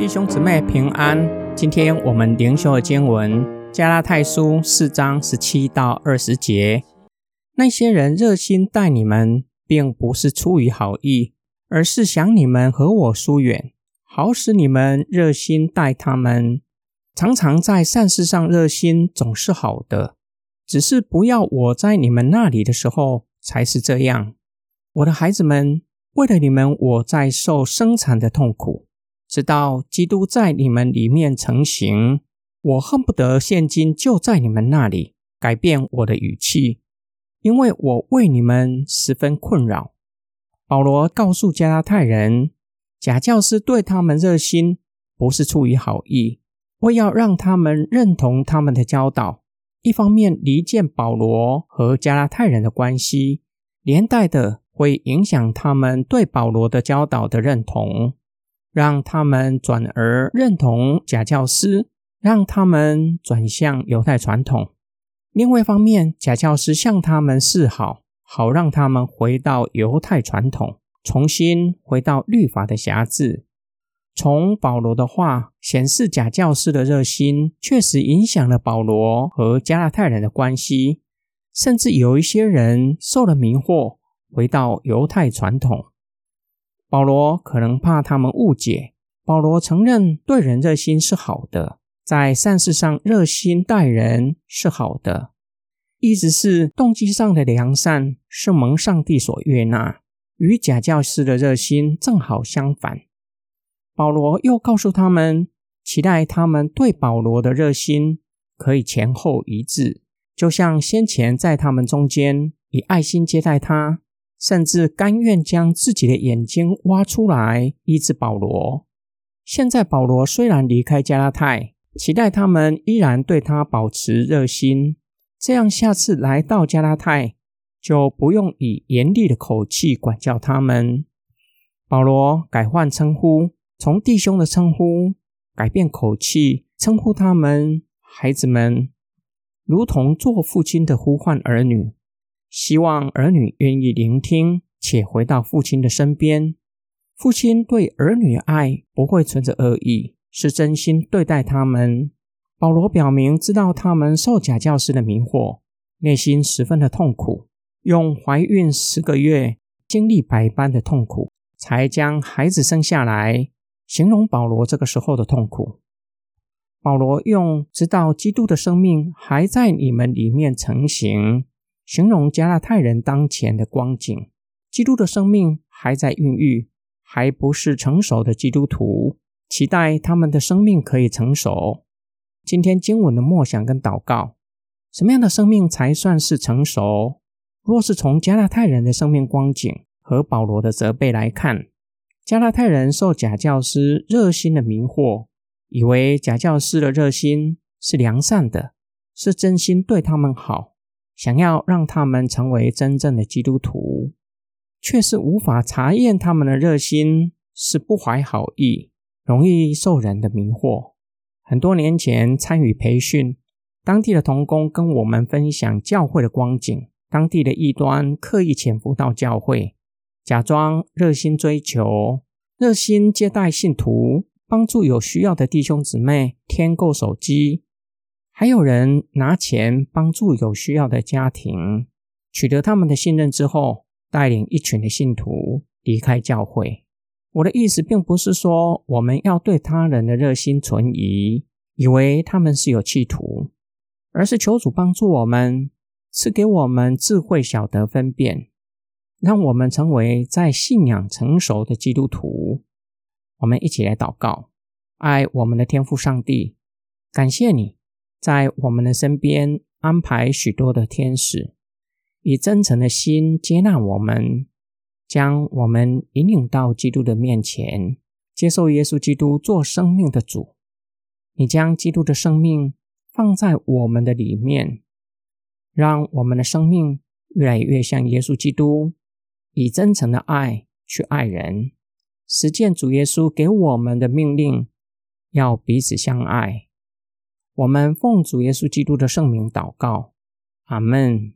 弟兄姊妹平安。今天我们灵修的经文《加拉太书》四章十七到二十节。那些人热心待你们，并不是出于好意，而是想你们和我疏远，好使你们热心待他们。常常在善事上热心，总是好的。只是不要我在你们那里的时候才是这样。我的孩子们，为了你们，我在受生产的痛苦。直到基督在你们里面成形，我恨不得现今就在你们那里改变我的语气，因为我为你们十分困扰。保罗告诉加拉太人，假教师对他们热心，不是出于好意，为要让他们认同他们的教导，一方面离间保罗和加拉太人的关系，连带的会影响他们对保罗的教导的认同。让他们转而认同假教师，让他们转向犹太传统。另外一方面，假教师向他们示好，好让他们回到犹太传统，重新回到律法的辖制。从保罗的话显示，假教师的热心确实影响了保罗和加拉太人的关系，甚至有一些人受了迷惑，回到犹太传统。保罗可能怕他们误解。保罗承认对人热心是好的，在善事上热心待人是好的，意思是动机上的良善是蒙上帝所悦纳，与假教师的热心正好相反。保罗又告诉他们，期待他们对保罗的热心可以前后一致，就像先前在他们中间以爱心接待他。甚至甘愿将自己的眼睛挖出来医治保罗。现在保罗虽然离开加拉太，期待他们依然对他保持热心，这样下次来到加拉太就不用以严厉的口气管教他们。保罗改换称呼，从弟兄的称呼改变口气，称呼他们孩子们，如同做父亲的呼唤儿女。希望儿女愿意聆听，且回到父亲的身边。父亲对儿女爱不会存着恶意，是真心对待他们。保罗表明知道他们受假教师的迷惑，内心十分的痛苦，用怀孕十个月、经历百般的痛苦，才将孩子生下来，形容保罗这个时候的痛苦。保罗用直到基督的生命还在你们里面成型。形容加拉太人当前的光景，基督的生命还在孕育，还不是成熟的基督徒，期待他们的生命可以成熟。今天经文的默想跟祷告，什么样的生命才算是成熟？若是从加拉太人的生命光景和保罗的责备来看，加拉太人受假教师热心的迷惑，以为假教师的热心是良善的，是真心对他们好。想要让他们成为真正的基督徒，却是无法查验他们的热心，是不怀好意，容易受人的迷惑。很多年前参与培训，当地的童工跟我们分享教会的光景，当地的异端刻意潜伏到教会，假装热心追求、热心接待信徒，帮助有需要的弟兄姊妹添购手机。还有人拿钱帮助有需要的家庭，取得他们的信任之后，带领一群的信徒离开教会。我的意思并不是说我们要对他人的热心存疑，以为他们是有企图，而是求主帮助我们，赐给我们智慧，晓得分辨，让我们成为在信仰成熟的基督徒。我们一起来祷告，爱我们的天父上帝，感谢你。在我们的身边安排许多的天使，以真诚的心接纳我们，将我们引领到基督的面前，接受耶稣基督做生命的主。你将基督的生命放在我们的里面，让我们的生命越来越像耶稣基督，以真诚的爱去爱人，实践主耶稣给我们的命令，要彼此相爱。我们奉主耶稣基督的圣名祷告，阿门。